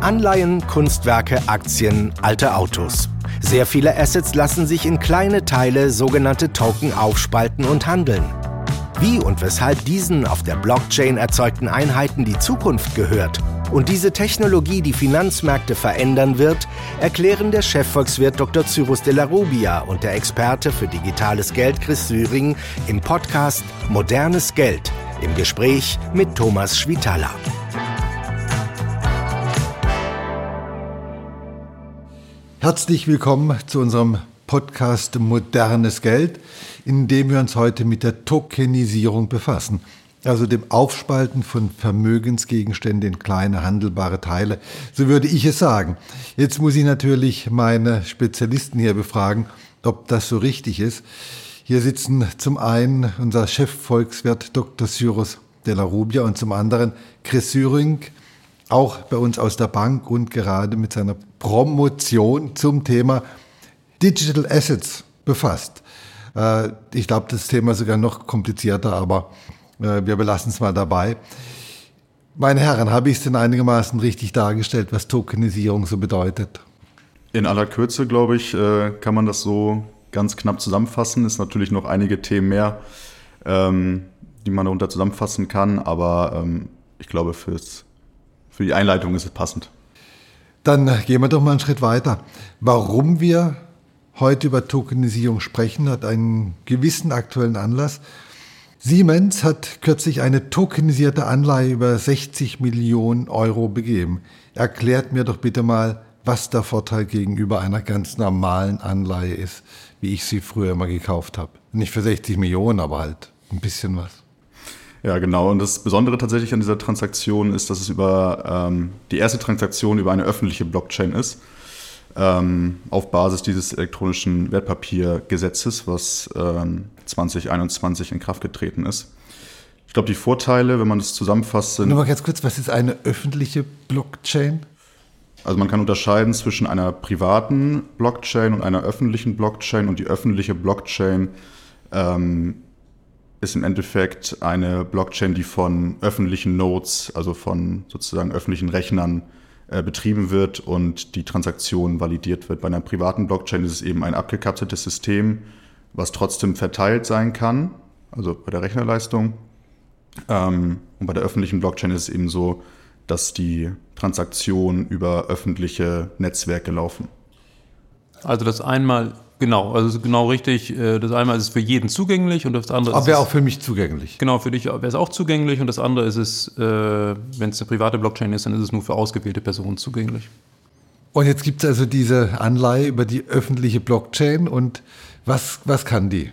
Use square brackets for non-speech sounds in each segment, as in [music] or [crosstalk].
Anleihen, Kunstwerke, Aktien, alte Autos. Sehr viele Assets lassen sich in kleine Teile, sogenannte Token, aufspalten und handeln. Wie und weshalb diesen auf der Blockchain erzeugten Einheiten die Zukunft gehört und diese Technologie die Finanzmärkte verändern wird, erklären der Chefvolkswirt Dr. Cyrus de la Rubia und der Experte für digitales Geld Chris Syring im Podcast Modernes Geld im Gespräch mit Thomas Schwitala. Herzlich willkommen zu unserem Podcast Modernes Geld, in dem wir uns heute mit der Tokenisierung befassen, also dem Aufspalten von Vermögensgegenständen in kleine handelbare Teile. So würde ich es sagen. Jetzt muss ich natürlich meine Spezialisten hier befragen, ob das so richtig ist. Hier sitzen zum einen unser Chefvolkswirt Dr. Cyrus de la Rubia und zum anderen Chris Syring, auch bei uns aus der Bank und gerade mit seiner Promotion zum Thema Digital Assets befasst. Äh, ich glaube, das Thema ist sogar noch komplizierter, aber äh, wir belassen es mal dabei. Meine Herren, habe ich es denn einigermaßen richtig dargestellt, was Tokenisierung so bedeutet? In aller Kürze, glaube ich, äh, kann man das so ganz knapp zusammenfassen. Es sind natürlich noch einige Themen mehr, ähm, die man darunter zusammenfassen kann, aber ähm, ich glaube, fürs, für die Einleitung ist es passend. Dann gehen wir doch mal einen Schritt weiter. Warum wir heute über Tokenisierung sprechen, hat einen gewissen aktuellen Anlass. Siemens hat kürzlich eine tokenisierte Anleihe über 60 Millionen Euro begeben. Erklärt mir doch bitte mal, was der Vorteil gegenüber einer ganz normalen Anleihe ist, wie ich sie früher mal gekauft habe. Nicht für 60 Millionen, aber halt ein bisschen was. Ja, genau. Und das Besondere tatsächlich an dieser Transaktion ist, dass es über ähm, die erste Transaktion über eine öffentliche Blockchain ist ähm, auf Basis dieses elektronischen Wertpapiergesetzes, was ähm, 2021 in Kraft getreten ist. Ich glaube, die Vorteile, wenn man das zusammenfasst, sind. Nur mal ganz kurz, was ist eine öffentliche Blockchain? Also man kann unterscheiden zwischen einer privaten Blockchain und einer öffentlichen Blockchain und die öffentliche Blockchain ähm, ist im Endeffekt eine Blockchain, die von öffentlichen Nodes, also von sozusagen öffentlichen Rechnern äh, betrieben wird und die Transaktion validiert wird. Bei einer privaten Blockchain ist es eben ein abgekapseltes System, was trotzdem verteilt sein kann, also bei der Rechnerleistung. Ähm, und bei der öffentlichen Blockchain ist es eben so, dass die Transaktionen über öffentliche Netzwerke laufen. Also das einmal Genau, also genau richtig. Äh, das eine ist für jeden zugänglich und das andere Aber ist. wäre auch für mich zugänglich. Genau, für dich wäre es auch zugänglich und das andere ist es, äh, wenn es eine private Blockchain ist, dann ist es nur für ausgewählte Personen zugänglich. Und jetzt gibt es also diese Anleihe über die öffentliche Blockchain und was, was kann die?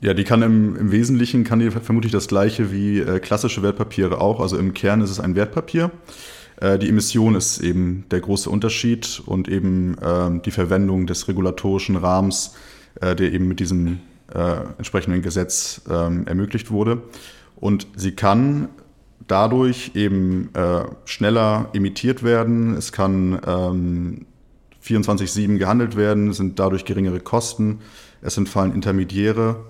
Ja, die kann im, im Wesentlichen kann die vermutlich das gleiche wie äh, klassische Wertpapiere auch. Also im Kern ist es ein Wertpapier. Äh, die Emission ist eben der große Unterschied und eben äh, die Verwendung des regulatorischen Rahmens, äh, der eben mit diesem äh, entsprechenden Gesetz ähm, ermöglicht wurde. Und sie kann dadurch eben schneller emittiert werden. Es kann ähm, 24-7 gehandelt werden, sind dadurch geringere Kosten. Es entfallen Intermediäre,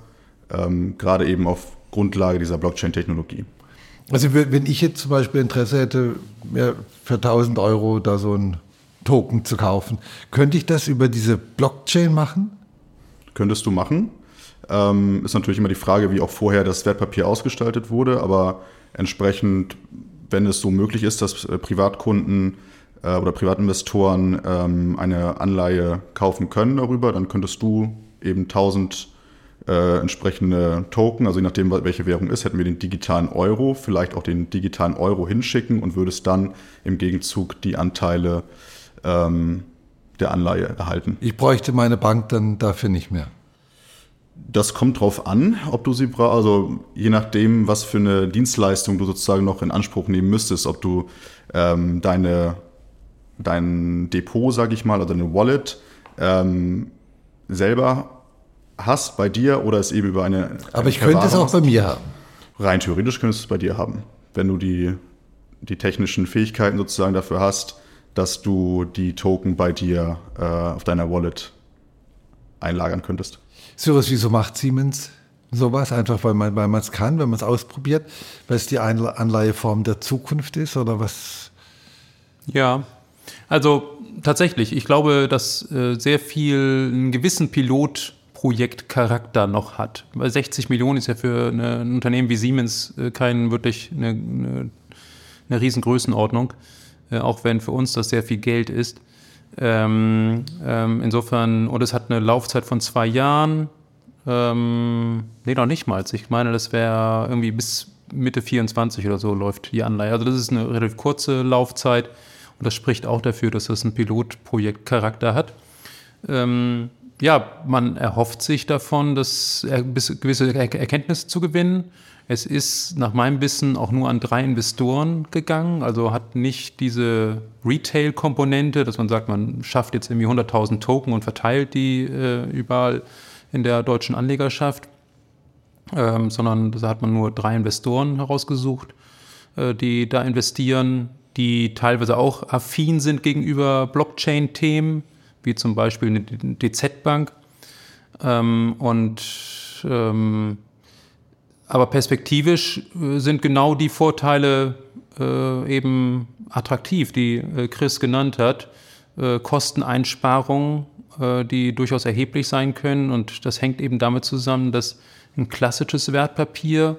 ähm, gerade eben auf Grundlage dieser Blockchain-Technologie. Also wenn ich jetzt zum Beispiel Interesse hätte, mir für 1000 Euro da so ein Token zu kaufen, könnte ich das über diese Blockchain machen? Könntest du machen. Ähm, ist natürlich immer die Frage, wie auch vorher das Wertpapier ausgestaltet wurde, aber entsprechend, wenn es so möglich ist, dass äh, Privatkunden äh, oder Privatinvestoren ähm, eine Anleihe kaufen können darüber, dann könntest du eben 1000 Euro äh, entsprechende Token, also je nachdem, welche Währung ist, hätten wir den digitalen Euro, vielleicht auch den digitalen Euro hinschicken und würdest dann im Gegenzug die Anteile ähm, der Anleihe erhalten. Ich bräuchte meine Bank dann dafür nicht mehr. Das kommt drauf an, ob du sie brauchst, also je nachdem, was für eine Dienstleistung du sozusagen noch in Anspruch nehmen müsstest, ob du ähm, deine, dein Depot, sage ich mal, oder deine Wallet ähm, selber hast bei dir oder es eben über eine. Aber ich könnte es auch bei mir haben. Rein theoretisch könntest du es bei dir haben, wenn du die, die technischen Fähigkeiten sozusagen dafür hast, dass du die Token bei dir äh, auf deiner Wallet einlagern könntest. Cyrus, wieso macht Siemens sowas? Einfach weil man weil es kann, wenn man es ausprobiert, weil es die Anleiheform der Zukunft ist oder was? Ja, Also tatsächlich, ich glaube, dass äh, sehr viel einen gewissen Pilotprojektcharakter noch hat. Weil 60 Millionen ist ja für eine, ein Unternehmen wie Siemens äh, kein wirklich eine, eine, eine Riesengrößenordnung, äh, auch wenn für uns das sehr viel Geld ist. Ähm, ähm, insofern, und es hat eine Laufzeit von zwei Jahren. Ähm, nee, noch nicht mal. Ich meine, das wäre irgendwie bis Mitte 24 oder so läuft die Anleihe. Also das ist eine relativ kurze Laufzeit und das spricht auch dafür, dass das ein Pilotprojektcharakter hat. Ähm, ja, man erhofft sich davon, dass gewisse Erkenntnisse zu gewinnen. Es ist nach meinem Wissen auch nur an drei Investoren gegangen, also hat nicht diese Retail-Komponente, dass man sagt, man schafft jetzt irgendwie 100.000 Token und verteilt die äh, überall in der deutschen Anlegerschaft, ähm, sondern da hat man nur drei Investoren herausgesucht, äh, die da investieren, die teilweise auch affin sind gegenüber Blockchain-Themen, wie zum Beispiel eine DZ-Bank. Ähm, und ähm, aber perspektivisch äh, sind genau die Vorteile äh, eben attraktiv, die äh, Chris genannt hat. Äh, Kosteneinsparungen, äh, die durchaus erheblich sein können. Und das hängt eben damit zusammen, dass ein klassisches Wertpapier,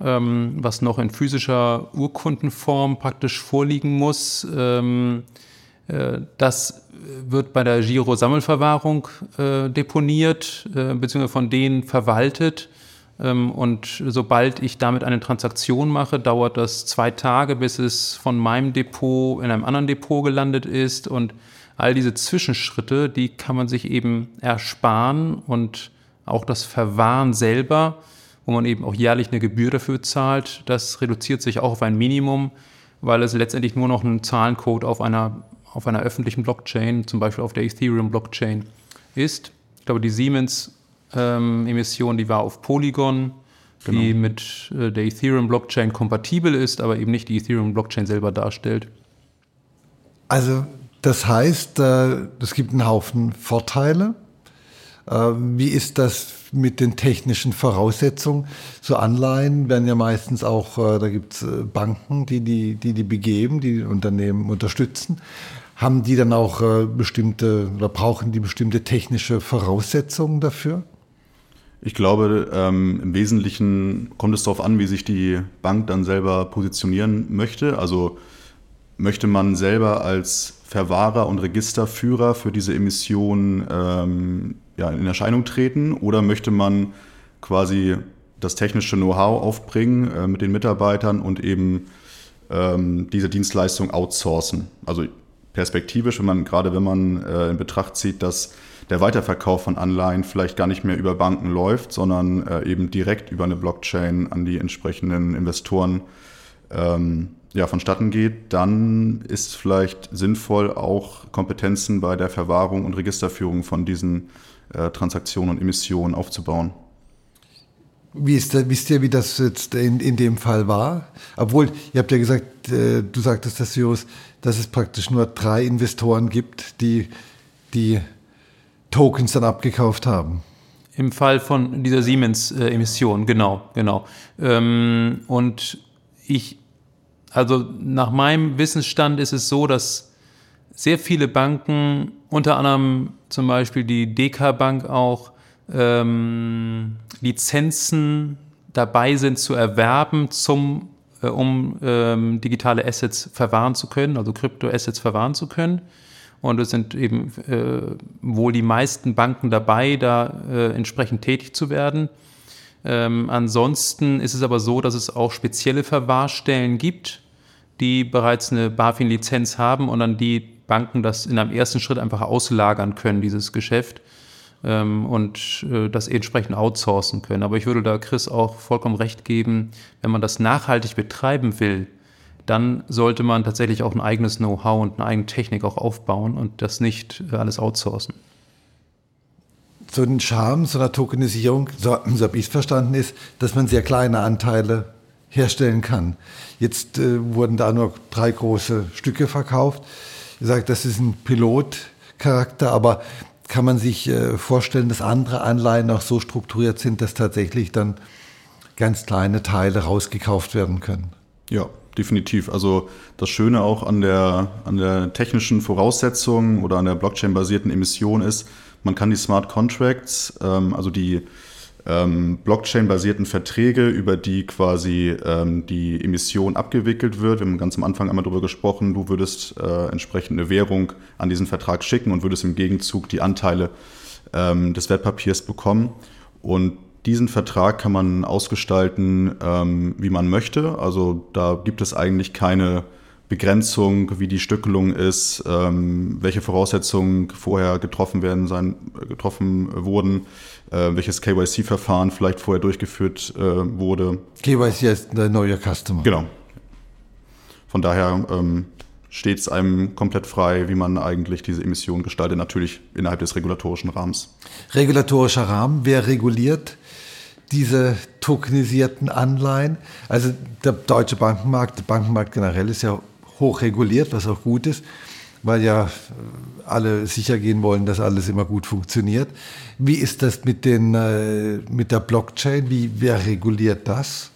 ähm, was noch in physischer Urkundenform praktisch vorliegen muss, ähm, äh, das wird bei der Giro-Sammelverwahrung deponiert, beziehungsweise von denen verwaltet ähm, und sobald ich damit eine Transaktion mache, dauert das zwei Tage, bis es von meinem Depot in einem anderen Depot gelandet ist. Und all diese Zwischenschritte, die kann man sich eben ersparen und auch das Verwahren selber, wo man eben auch jährlich eine Gebühr dafür zahlt, das reduziert sich auch auf ein Minimum, weil es letztendlich nur noch ein Zahlencode auf einer, auf einer öffentlichen Blockchain, zum Beispiel auf der Ethereum-Blockchain ist. Ich glaube, die Siemens ähm, Emission, die war auf Polygon, genau. die mit äh, der Ethereum-Blockchain kompatibel ist, aber eben nicht die Ethereum-Blockchain selber darstellt. Also das heißt, äh, es gibt einen Haufen Vorteile. Äh, wie ist das mit den technischen Voraussetzungen? So Anleihen werden ja meistens auch, äh, da gibt es Banken, die die, die die begeben, die, die Unternehmen unterstützen. Haben die dann auch bestimmte oder brauchen die bestimmte technische Voraussetzungen dafür? Ich glaube, ähm, im Wesentlichen kommt es darauf an, wie sich die Bank dann selber positionieren möchte. Also möchte man selber als Verwahrer und Registerführer für diese Emission ähm, ja, in Erscheinung treten oder möchte man quasi das technische Know-how aufbringen äh, mit den Mitarbeitern und eben ähm, diese Dienstleistung outsourcen. Also perspektivisch, wenn man gerade wenn man äh, in Betracht zieht, dass der Weiterverkauf von Anleihen vielleicht gar nicht mehr über Banken läuft, sondern äh, eben direkt über eine Blockchain an die entsprechenden Investoren ähm, ja, vonstatten geht, dann ist vielleicht sinnvoll, auch Kompetenzen bei der Verwahrung und Registerführung von diesen äh, Transaktionen und Emissionen aufzubauen. Wie ist da, wisst ihr, wie das jetzt in, in dem Fall war? Obwohl, ihr habt ja gesagt, äh, du sagtest das, Jos, dass es praktisch nur drei Investoren gibt, die die Tokens dann abgekauft haben. Im Fall von dieser Siemens-Emission, genau, genau. Ähm, und ich, also nach meinem Wissensstand ist es so, dass sehr viele Banken, unter anderem zum Beispiel die DK Bank auch, ähm, Lizenzen dabei sind zu erwerben, zum, äh, um ähm, digitale Assets verwahren zu können, also Kryptoassets verwahren zu können. Und es sind eben äh, wohl die meisten Banken dabei, da äh, entsprechend tätig zu werden. Ähm, ansonsten ist es aber so, dass es auch spezielle Verwahrstellen gibt, die bereits eine BaFin-Lizenz haben und an die Banken das in einem ersten Schritt einfach auslagern können, dieses Geschäft, ähm, und äh, das entsprechend outsourcen können. Aber ich würde da Chris auch vollkommen recht geben, wenn man das nachhaltig betreiben will, dann sollte man tatsächlich auch ein eigenes Know-how und eine eigene Technik auch aufbauen und das nicht äh, alles outsourcen. So ein Charme so einer Tokenisierung, so, so habe ich es verstanden, ist, dass man sehr kleine Anteile herstellen kann. Jetzt äh, wurden da nur drei große Stücke verkauft. Ihr sagt, das ist ein Pilotcharakter, aber kann man sich äh, vorstellen, dass andere Anleihen auch so strukturiert sind, dass tatsächlich dann ganz kleine Teile rausgekauft werden können? Ja, definitiv. Also das Schöne auch an der, an der technischen Voraussetzung oder an der Blockchain-basierten Emission ist, man kann die Smart Contracts, ähm, also die ähm, Blockchain-basierten Verträge, über die quasi ähm, die Emission abgewickelt wird. Wir haben ganz am Anfang einmal darüber gesprochen, du würdest äh, entsprechend eine Währung an diesen Vertrag schicken und würdest im Gegenzug die Anteile ähm, des Wertpapiers bekommen. Und diesen Vertrag kann man ausgestalten, ähm, wie man möchte. Also da gibt es eigentlich keine Begrenzung, wie die Stückelung ist, ähm, welche Voraussetzungen vorher getroffen werden sein, getroffen wurden, äh, welches KYC-Verfahren vielleicht vorher durchgeführt äh, wurde. KYC ist der neue Customer. Genau. Von daher ähm, steht es einem komplett frei, wie man eigentlich diese Emission gestaltet, natürlich innerhalb des regulatorischen Rahmens. Regulatorischer Rahmen, wer reguliert diese tokenisierten Anleihen? Also der deutsche Bankenmarkt, der Bankenmarkt generell ist ja hoch reguliert, was auch gut ist, weil ja alle sicher gehen wollen, dass alles immer gut funktioniert. Wie ist das mit, den, äh, mit der Blockchain? Wie, wer reguliert das?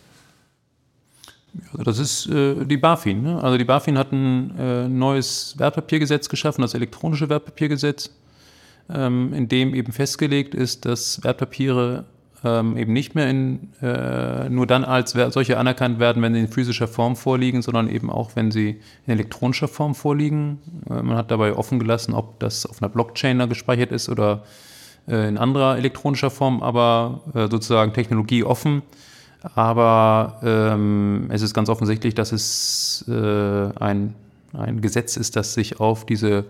Das ist äh, die BaFin. Ne? Also die BaFin hat ein äh, neues Wertpapiergesetz geschaffen, das elektronische Wertpapiergesetz, ähm, in dem eben festgelegt ist, dass Wertpapiere ähm, eben nicht mehr in, äh, nur dann als solche anerkannt werden, wenn sie in physischer Form vorliegen, sondern eben auch, wenn sie in elektronischer Form vorliegen. Äh, man hat dabei offen gelassen, ob das auf einer Blockchain da gespeichert ist oder äh, in anderer elektronischer Form, aber äh, sozusagen technologieoffen. Aber ähm, es ist ganz offensichtlich, dass es äh, ein, ein Gesetz ist, das sich auf diese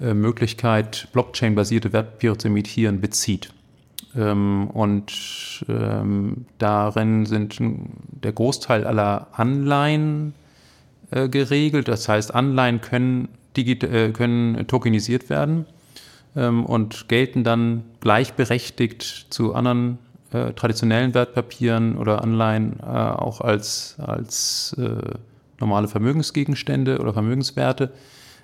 äh, Möglichkeit, Blockchain-basierte Wertpapiere zu emittieren, bezieht. Ähm, und ähm, darin sind der Großteil aller Anleihen äh, geregelt. Das heißt, Anleihen können, äh, können tokenisiert werden ähm, und gelten dann gleichberechtigt zu anderen äh, traditionellen Wertpapieren oder Anleihen äh, auch als, als äh, normale Vermögensgegenstände oder Vermögenswerte.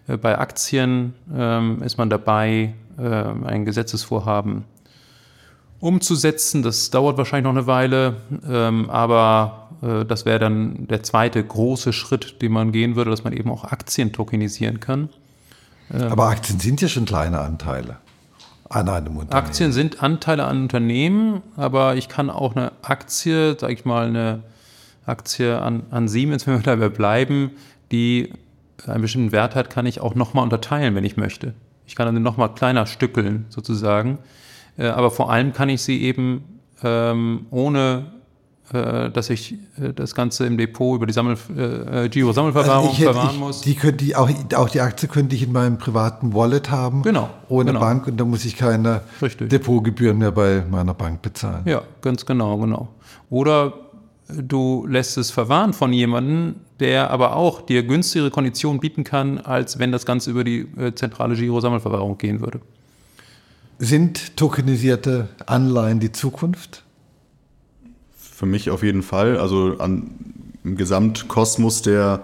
Äh, bei Aktien ähm, ist man dabei, ein Gesetzesvorhaben umzusetzen. Das dauert wahrscheinlich noch eine Weile, ähm, aber äh, das wäre dann der zweite große Schritt, den man gehen würde, dass man eben auch Aktien tokenisieren kann. Ähm, aber Aktien sind ja schon kleine Anteile an einem Unternehmen. Aktien sind Anteile an Unternehmen, aber ich kann auch eine Aktie, sage ich mal, eine Aktie an, an Siemens, [laughs] wenn wir dabei bleiben, die einen bestimmten Wert hat, kann ich auch nochmal unterteilen, wenn ich möchte. Ich kann dann nochmal kleiner stückeln, sozusagen. Äh, aber vor allem kann ich sie eben ähm, ohne äh, dass ich äh, das Ganze im Depot über die Sammel, äh, Giro-Sammelverwahrung also verwahren ich, muss. Die, könnte ich, auch, auch die Aktie könnte ich in meinem privaten Wallet haben, genau, ohne genau. Bank und da muss ich keine Richtig. Depotgebühren mehr bei meiner Bank bezahlen. Ja, ganz genau, genau. Oder du lässt es verwahren von jemandem, der aber auch dir günstigere Konditionen bieten kann, als wenn das Ganze über die zentrale Giro-Sammelverwahrung gehen würde. Sind tokenisierte Anleihen die Zukunft? Für mich auf jeden Fall. Also an, im Gesamtkosmos der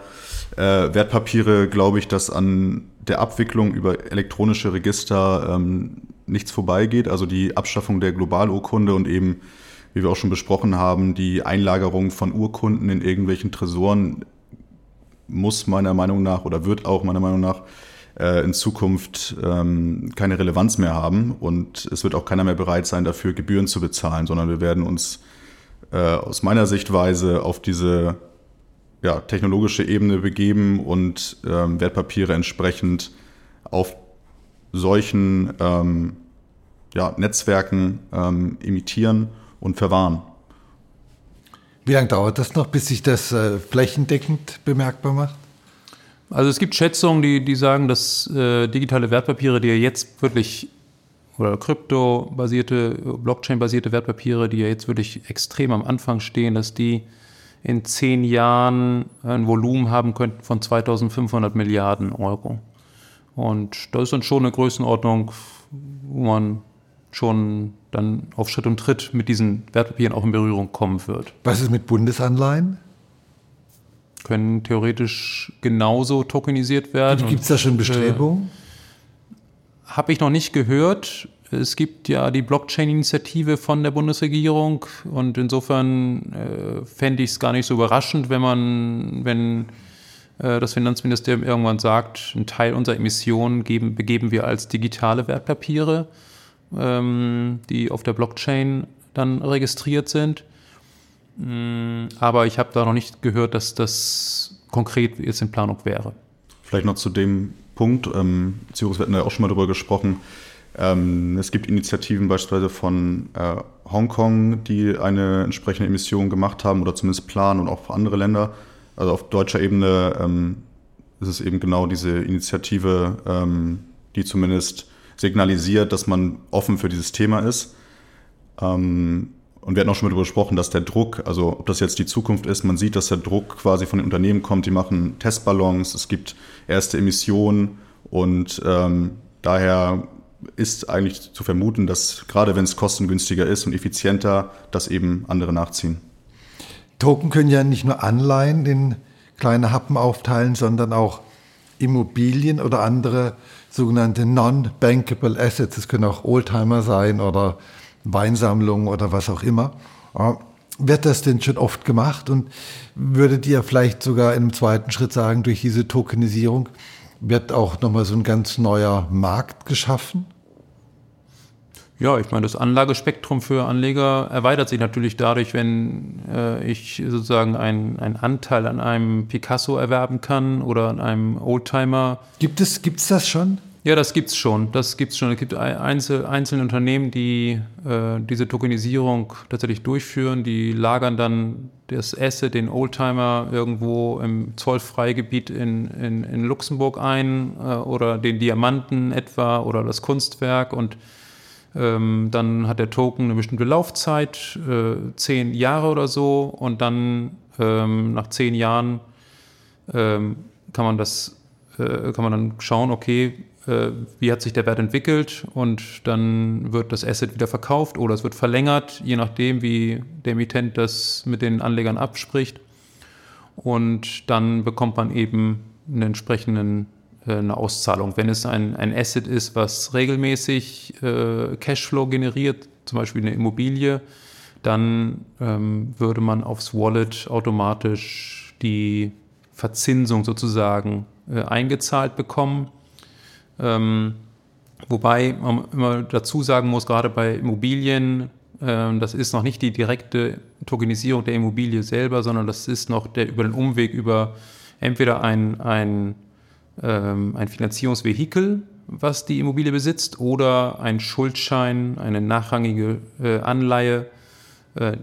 äh, Wertpapiere glaube ich, dass an der Abwicklung über elektronische Register ähm, nichts vorbeigeht. Also die Abschaffung der Globalurkunde und eben, wie wir auch schon besprochen haben, die Einlagerung von Urkunden in irgendwelchen Tresoren muss meiner Meinung nach oder wird auch meiner Meinung nach äh, in Zukunft ähm, keine Relevanz mehr haben und es wird auch keiner mehr bereit sein, dafür Gebühren zu bezahlen, sondern wir werden uns äh, aus meiner Sichtweise auf diese ja, technologische Ebene begeben und ähm, Wertpapiere entsprechend auf solchen ähm, ja, Netzwerken ähm, imitieren und verwahren. Wie lange dauert das noch, bis sich das äh, flächendeckend bemerkbar macht? Also es gibt Schätzungen, die, die sagen, dass äh, digitale Wertpapiere, die ja jetzt wirklich, oder kryptobasierte, Blockchain-basierte Wertpapiere, die ja jetzt wirklich extrem am Anfang stehen, dass die in zehn Jahren ein Volumen haben könnten von 2500 Milliarden Euro. Und das ist dann schon eine Größenordnung, wo man schon dann auf Schritt und Tritt mit diesen Wertpapieren auch in Berührung kommen wird. Was ist mit Bundesanleihen? Können theoretisch genauso tokenisiert werden. Gibt es da schon Bestrebungen? Äh, Habe ich noch nicht gehört. es gibt ja die Blockchain-Initiative von der Bundesregierung und insofern äh, fände ich es gar nicht so überraschend, wenn man, wenn äh, das Finanzministerium irgendwann sagt, einen Teil unserer Emissionen geben, begeben wir als digitale Wertpapiere, ähm, die auf der Blockchain dann registriert sind. Mm, aber ich habe da noch nicht gehört, dass das konkret jetzt in Planung wäre. Vielleicht noch zu dem Punkt, ähm, wir hatten ja auch schon mal darüber gesprochen, ähm, es gibt Initiativen beispielsweise von äh, Hongkong, die eine entsprechende Emission gemacht haben oder zumindest planen und auch für andere Länder. Also auf deutscher Ebene ähm, ist es eben genau diese Initiative, ähm, die zumindest signalisiert, dass man offen für dieses Thema ist. Ähm, und wir hatten auch schon mal darüber gesprochen, dass der Druck, also ob das jetzt die Zukunft ist, man sieht, dass der Druck quasi von den Unternehmen kommt, die machen Testballons, es gibt erste Emissionen und ähm, daher ist eigentlich zu vermuten, dass gerade wenn es kostengünstiger ist und effizienter, dass eben andere nachziehen. Token können ja nicht nur Anleihen in kleine Happen aufteilen, sondern auch Immobilien oder andere sogenannte non-bankable Assets. Es können auch Oldtimer sein oder Weinsammlungen oder was auch immer. Wird das denn schon oft gemacht und würdet ihr vielleicht sogar in einem zweiten Schritt sagen, durch diese Tokenisierung wird auch nochmal so ein ganz neuer Markt geschaffen? Ja, ich meine, das Anlagespektrum für Anleger erweitert sich natürlich dadurch, wenn äh, ich sozusagen einen Anteil an einem Picasso erwerben kann oder an einem Oldtimer. Gibt es gibt's das schon? Ja, das gibt's schon. Das gibt's schon. Es gibt einzel, einzelne Unternehmen, die äh, diese Tokenisierung tatsächlich durchführen. Die lagern dann das Asset, den Oldtimer, irgendwo im Zollfreigebiet in, in, in Luxemburg ein äh, oder den Diamanten etwa oder das Kunstwerk und ähm, dann hat der Token eine bestimmte Laufzeit, äh, zehn Jahre oder so, und dann ähm, nach zehn Jahren ähm, kann man das, äh, kann man dann schauen, okay, wie hat sich der Wert entwickelt und dann wird das Asset wieder verkauft oder es wird verlängert, je nachdem, wie der Emittent das mit den Anlegern abspricht. Und dann bekommt man eben einen entsprechenden äh, eine Auszahlung. Wenn es ein, ein Asset ist, was regelmäßig äh, Cashflow generiert, zum Beispiel eine Immobilie, dann ähm, würde man aufs Wallet automatisch die Verzinsung sozusagen äh, eingezahlt bekommen. Ähm, wobei man immer dazu sagen muss, gerade bei Immobilien, äh, das ist noch nicht die direkte Tokenisierung der Immobilie selber, sondern das ist noch der über den Umweg über entweder ein, ein ähm, ein Finanzierungsvehikel, was die Immobilie besitzt, oder ein Schuldschein, eine nachrangige äh, Anleihe, äh,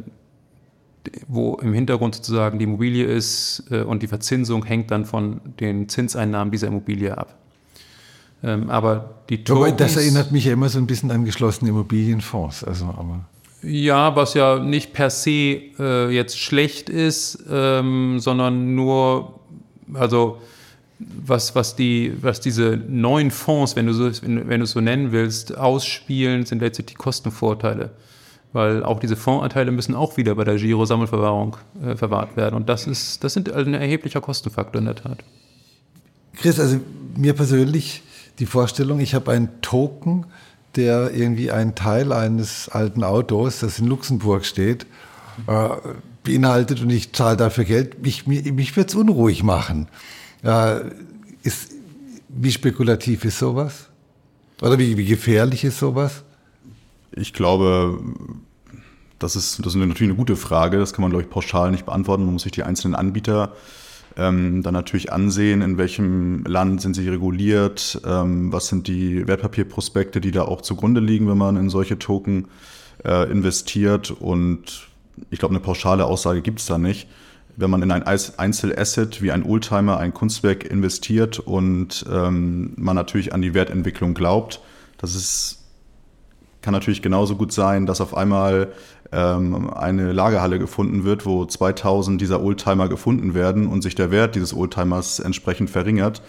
wo im Hintergrund sozusagen die Immobilie ist äh, und die Verzinsung hängt dann von den Zinseinnahmen dieser Immobilie ab. Ähm, aber die Tokens, aber das erinnert mich ja immer so ein bisschen an geschlossene Immobilienfonds. Also, aber ja, was ja nicht per se äh, jetzt schlecht ist, ähm, sondern nur, also was, was, die, was diese neuen Fonds, wenn du, so, wenn, wenn du es so nennen willst, ausspielen, sind letztlich die Kostenvorteile. Weil auch diese Fondsanteile müssen auch wieder bei der Giro-Sammelverwahrung äh, verwahrt werden. Und das, ist, das sind ein erheblicher Kostenfaktor in der Tat. Chris, also mir persönlich die Vorstellung, ich habe einen Token, der irgendwie einen Teil eines alten Autos, das in Luxemburg steht, äh, beinhaltet und ich zahle dafür Geld, mich, mich, mich wird es unruhig machen. Ja, ist, wie spekulativ ist sowas? Oder wie, wie gefährlich ist sowas? Ich glaube, das ist, das ist natürlich eine gute Frage. Das kann man, glaube ich, pauschal nicht beantworten. Man muss sich die einzelnen Anbieter ähm, dann natürlich ansehen, in welchem Land sind sie reguliert, ähm, was sind die Wertpapierprospekte, die da auch zugrunde liegen, wenn man in solche Token äh, investiert. Und ich glaube, eine pauschale Aussage gibt es da nicht wenn man in ein Einzelasset wie ein Oldtimer, ein Kunstwerk investiert und ähm, man natürlich an die Wertentwicklung glaubt, das ist, kann natürlich genauso gut sein, dass auf einmal ähm, eine Lagerhalle gefunden wird, wo 2000 dieser Oldtimer gefunden werden und sich der Wert dieses Oldtimers entsprechend verringert.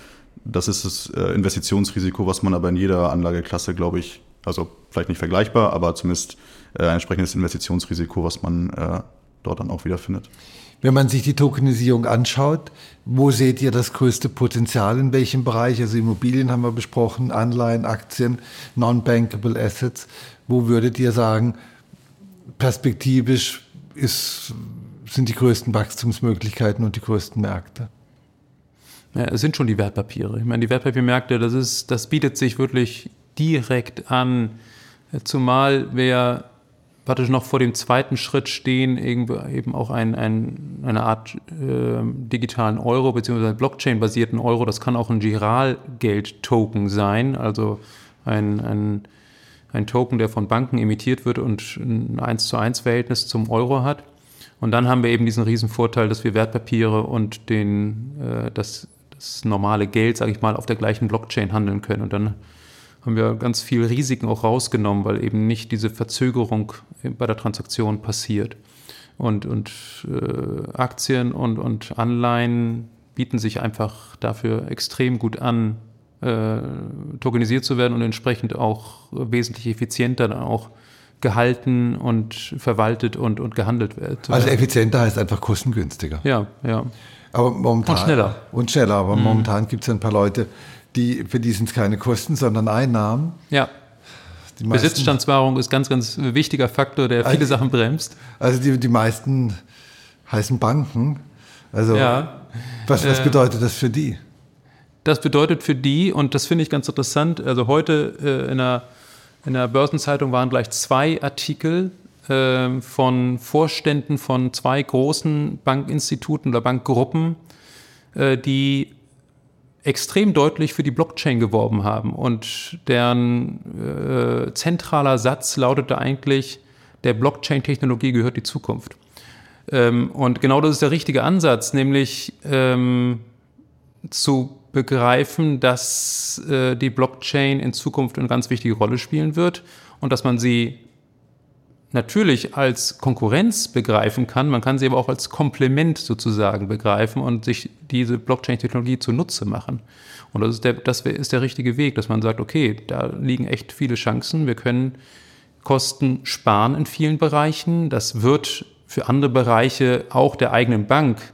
Das ist das äh, Investitionsrisiko, was man aber in jeder Anlageklasse, glaube ich, also vielleicht nicht vergleichbar, aber zumindest äh, ein entsprechendes Investitionsrisiko, was man äh, dort dann auch wiederfindet. Wenn man sich die Tokenisierung anschaut, wo seht ihr das größte Potenzial in welchem Bereich? Also Immobilien haben wir besprochen, Anleihen, Aktien, Non-Bankable Assets. Wo würdet ihr sagen, perspektivisch ist, sind die größten Wachstumsmöglichkeiten und die größten Märkte? Ja, es sind schon die Wertpapiere. Ich meine, die Wertpapiermärkte, das, ist, das bietet sich wirklich direkt an. Zumal wer praktisch noch vor dem zweiten Schritt stehen, eben auch ein, ein, eine Art äh, digitalen Euro bzw. Blockchain-basierten Euro. Das kann auch ein Giralgeld-Token sein, also ein, ein, ein Token, der von Banken emittiert wird und ein 1 zu 1 Verhältnis zum Euro hat. Und dann haben wir eben diesen riesen Vorteil, dass wir Wertpapiere und den, äh, das, das normale Geld, sage ich mal, auf der gleichen Blockchain handeln können. Und dann haben wir ganz viel Risiken auch rausgenommen, weil eben nicht diese Verzögerung bei der Transaktion passiert. Und, und äh, Aktien und, und Anleihen bieten sich einfach dafür extrem gut an, äh, tokenisiert zu werden und entsprechend auch wesentlich effizienter dann auch gehalten und verwaltet und, und gehandelt wird. Also effizienter heißt einfach kostengünstiger. Ja, ja. Aber momentan, und schneller. Und schneller, aber mhm. momentan gibt es ein paar Leute, die, für die sind es keine Kosten, sondern Einnahmen. Ja. Besitzstandswahrung ist ganz, ganz wichtiger Faktor, der viele also, Sachen bremst. Also die, die meisten heißen Banken. Also ja. was, was äh, bedeutet das für die? Das bedeutet für die, und das finde ich ganz interessant, also heute äh, in, der, in der Börsenzeitung waren gleich zwei Artikel äh, von Vorständen von zwei großen Bankinstituten oder Bankgruppen, äh, die extrem deutlich für die Blockchain geworben haben. Und deren äh, zentraler Satz lautete eigentlich, der Blockchain-Technologie gehört die Zukunft. Ähm, und genau das ist der richtige Ansatz, nämlich ähm, zu begreifen, dass äh, die Blockchain in Zukunft eine ganz wichtige Rolle spielen wird und dass man sie natürlich als Konkurrenz begreifen kann, man kann sie aber auch als Komplement sozusagen begreifen und sich diese Blockchain-Technologie zunutze machen. Und das ist, der, das ist der richtige Weg, dass man sagt, okay, da liegen echt viele Chancen, wir können Kosten sparen in vielen Bereichen. Das wird für andere Bereiche auch der eigenen Bank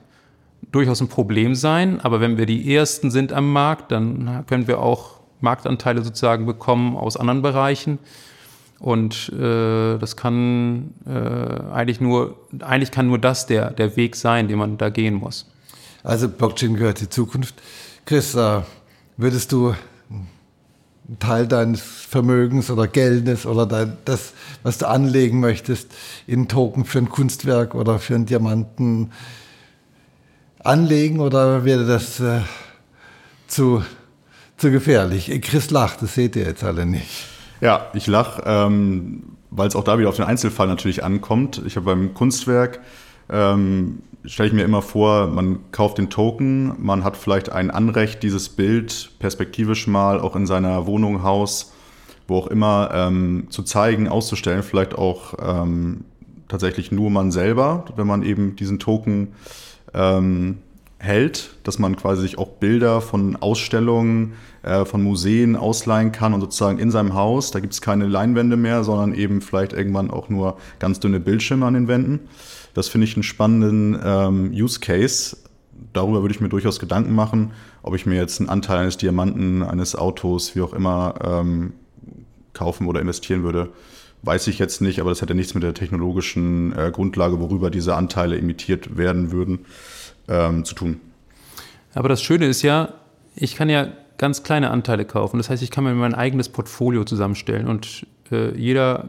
durchaus ein Problem sein, aber wenn wir die Ersten sind am Markt, dann können wir auch Marktanteile sozusagen bekommen aus anderen Bereichen. Und äh, das kann äh, eigentlich nur, eigentlich kann nur das der, der Weg sein, den man da gehen muss. Also Blockchain gehört die Zukunft. Chris, äh, würdest du einen Teil deines Vermögens oder Geldes oder dein, das, was du anlegen möchtest, in Token für ein Kunstwerk oder für einen Diamanten anlegen oder wäre das äh, zu, zu gefährlich? Chris lacht, das seht ihr jetzt alle nicht. Ja, ich lache, ähm, weil es auch da wieder auf den Einzelfall natürlich ankommt. Ich habe beim Kunstwerk, ähm, stelle ich mir immer vor, man kauft den Token, man hat vielleicht ein Anrecht, dieses Bild perspektivisch mal auch in seiner Wohnung, Haus, wo auch immer ähm, zu zeigen, auszustellen, vielleicht auch ähm, tatsächlich nur man selber, wenn man eben diesen Token ähm, hält, dass man quasi sich auch Bilder von Ausstellungen, äh, von Museen ausleihen kann und sozusagen in seinem Haus, da gibt es keine Leinwände mehr, sondern eben vielleicht irgendwann auch nur ganz dünne Bildschirme an den Wänden. Das finde ich einen spannenden ähm, Use Case. Darüber würde ich mir durchaus Gedanken machen, ob ich mir jetzt einen Anteil eines Diamanten, eines Autos, wie auch immer, ähm, kaufen oder investieren würde. Weiß ich jetzt nicht, aber das hätte nichts mit der technologischen äh, Grundlage, worüber diese Anteile imitiert werden würden ähm, zu tun. Aber das Schöne ist ja, ich kann ja ganz kleine Anteile kaufen. Das heißt, ich kann mir mein eigenes Portfolio zusammenstellen und äh, jeder,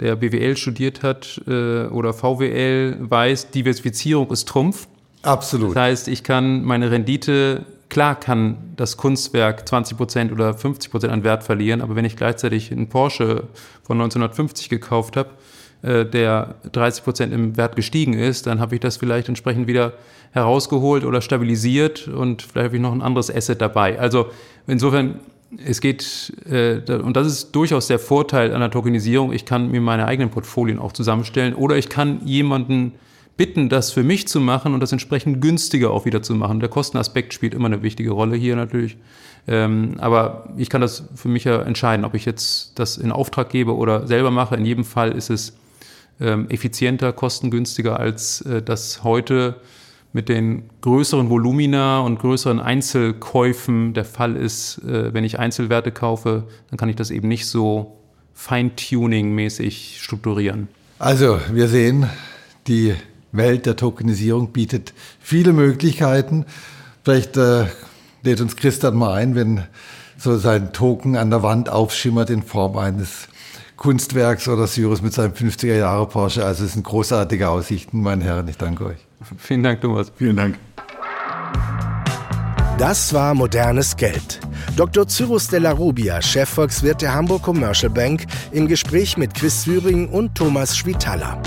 der BWL studiert hat äh, oder VWL, weiß, Diversifizierung ist Trumpf. Absolut. Das heißt, ich kann meine Rendite, klar kann das Kunstwerk 20% oder 50% an Wert verlieren, aber wenn ich gleichzeitig einen Porsche von 1950 gekauft habe, äh, der 30% im Wert gestiegen ist, dann habe ich das vielleicht entsprechend wieder herausgeholt oder stabilisiert und vielleicht habe ich noch ein anderes Asset dabei. Also insofern, es geht, äh, und das ist durchaus der Vorteil einer Tokenisierung, ich kann mir meine eigenen Portfolien auch zusammenstellen oder ich kann jemanden bitten, das für mich zu machen und das entsprechend günstiger auch wieder zu machen. Der Kostenaspekt spielt immer eine wichtige Rolle hier natürlich. Ähm, aber ich kann das für mich ja entscheiden, ob ich jetzt das in Auftrag gebe oder selber mache. In jedem Fall ist es ähm, effizienter, kostengünstiger als äh, das heute mit den größeren Volumina und größeren Einzelkäufen der Fall ist. Äh, wenn ich Einzelwerte kaufe, dann kann ich das eben nicht so Feintuning-mäßig strukturieren. Also, wir sehen, die Welt der Tokenisierung bietet viele Möglichkeiten. Vielleicht äh, lädt uns Christian mal ein, wenn so sein Token an der Wand aufschimmert in Form eines Kunstwerks oder Cyrus mit seinem 50er Jahre Porsche. Also es sind großartige Aussichten, meine Herren. Ich danke euch. Vielen Dank, Thomas. Vielen Dank. Das war modernes Geld. Dr. Cyrus de la Rubia, Chefvolkswirt der Hamburg Commercial Bank, im Gespräch mit Chris Thüring und Thomas Schwitaler.